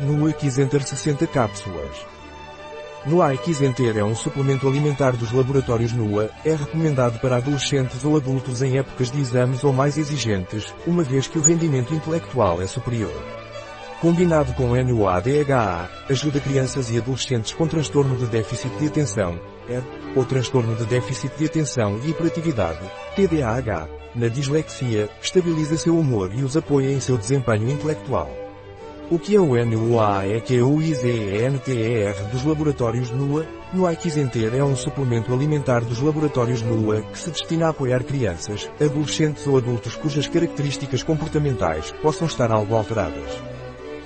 No Enter 60 cápsulas. No Enter é um suplemento alimentar dos laboratórios NUA, é recomendado para adolescentes ou adultos em épocas de exames ou mais exigentes, uma vez que o rendimento intelectual é superior. Combinado com NUA-DHA, ajuda crianças e adolescentes com transtorno de déficit de atenção, ED, ou transtorno de déficit de atenção e hiperatividade, TDAH, na dislexia, estabiliza seu humor e os apoia em seu desempenho intelectual. O que é o NUA é que o IZENTER dos laboratórios NUA, no Enter é um suplemento alimentar dos laboratórios NUA que se destina a apoiar crianças, adolescentes ou adultos cujas características comportamentais possam estar algo alteradas.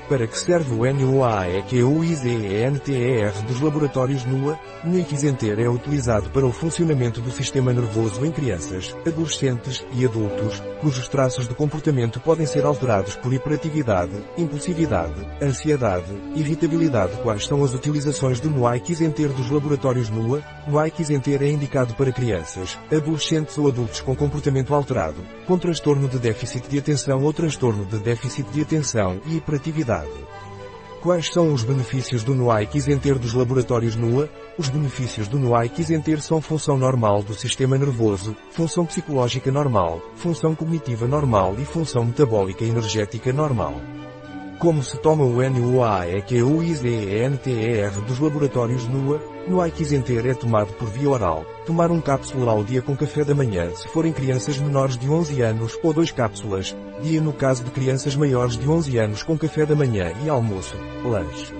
Para que serve o NUAEQUIZENTER dos laboratórios NUA? NUIXenter é utilizado para o funcionamento do sistema nervoso em crianças, adolescentes e adultos, cujos traços de comportamento podem ser alterados por hiperatividade, impulsividade, ansiedade, irritabilidade. Quais são as utilizações do NUAIXenter dos laboratórios NUA? NUAIXenter é indicado para crianças, adolescentes ou adultos com comportamento alterado, com transtorno de déficit de atenção ou transtorno de déficit de atenção e hiperatividade Quais são os benefícios do Nuai Enter dos laboratórios NUA? Os benefícios do Nuai Enter são função normal do sistema nervoso, função psicológica normal, função cognitiva normal e função metabólica energética normal. Como se toma o NUA é dos laboratórios NUA, no é tomado por via oral. Tomar um cápsula ao dia com café da manhã se forem crianças menores de 11 anos ou dois cápsulas, dia no caso de crianças maiores de 11 anos com café da manhã e almoço, lanche.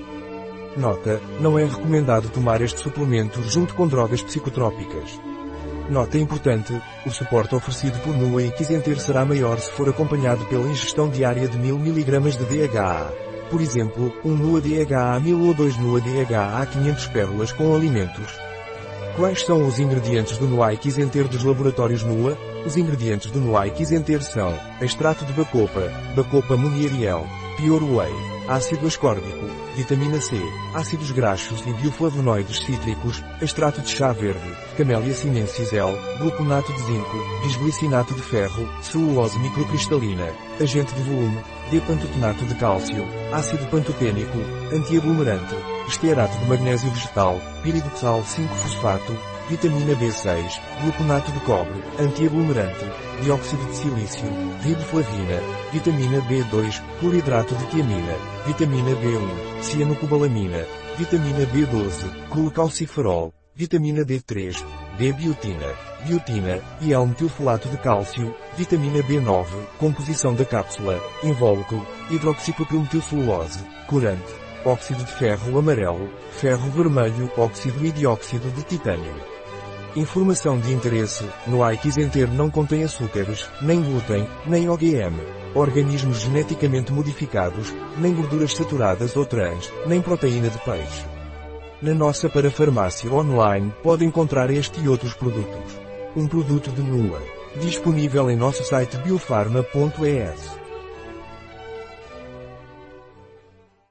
Nota, não é recomendado tomar este suplemento junto com drogas psicotrópicas. Nota importante, o suporte oferecido por NUA Kizenter será maior se for acompanhado pela ingestão diária de 1000 mg de DHA. Por exemplo, um NUA DHA 1000 ou 2 NUA DHA 500 pérolas com alimentos. Quais são os ingredientes do NUA e Kizenter dos laboratórios NUA? Os ingredientes do NUA e Kizenter são extrato de bacopa, bacopa munieriel, Pure Whey, ácido ascórbico, vitamina C, ácidos graxos e bioflavonoides cítricos, extrato de chá verde, Camellia sinensis L, gluconato de zinco, bisglicinato de ferro, celulose microcristalina, agente de volume, D-pantotenato de cálcio, ácido pantotênico, antiaglomerante, estearato de magnésio vegetal, piridoxal 5-fosfato, vitamina B6, gluconato de cobre, antiaglomerante, dióxido de silício, riboflavina, vitamina B2, cloridrato de tiamina, vitamina B1, cianocobalamina, vitamina B12, colecalciferol, vitamina D3, D-biotina, biotina, e L-metilfolato de cálcio, vitamina B9, composição da cápsula, invólucro, hidroxipropilmetilcelulose, corante, óxido de ferro amarelo, ferro vermelho, óxido e dióxido de titânio. Informação de interesse, no Enter não contém açúcares, nem glúten, nem OGM, organismos geneticamente modificados, nem gorduras saturadas ou trans, nem proteína de peixe. Na nossa parafarmácia online pode encontrar este e outros produtos. Um produto de NUA. Disponível em nosso site biofarma.es.